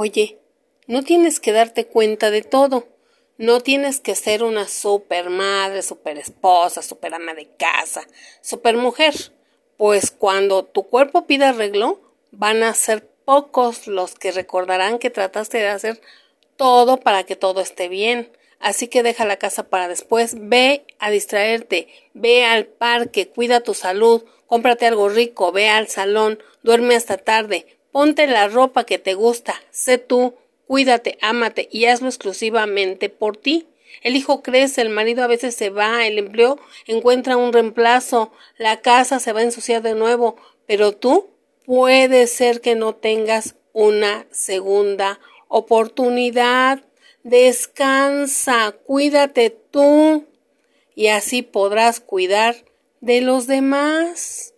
Oye, no tienes que darte cuenta de todo. No tienes que ser una super madre, super esposa, super ama de casa, super mujer. Pues cuando tu cuerpo pide arreglo, van a ser pocos los que recordarán que trataste de hacer todo para que todo esté bien. Así que deja la casa para después, ve a distraerte, ve al parque, cuida tu salud, cómprate algo rico, ve al salón, duerme hasta tarde, ponte la ropa que te gusta, sé tú, cuídate, ámate y hazlo exclusivamente por ti. El hijo crece, el marido a veces se va, el empleo encuentra un reemplazo, la casa se va a ensuciar de nuevo, pero tú puede ser que no tengas una segunda oportunidad. Descansa, cuídate tú y así podrás cuidar de los demás.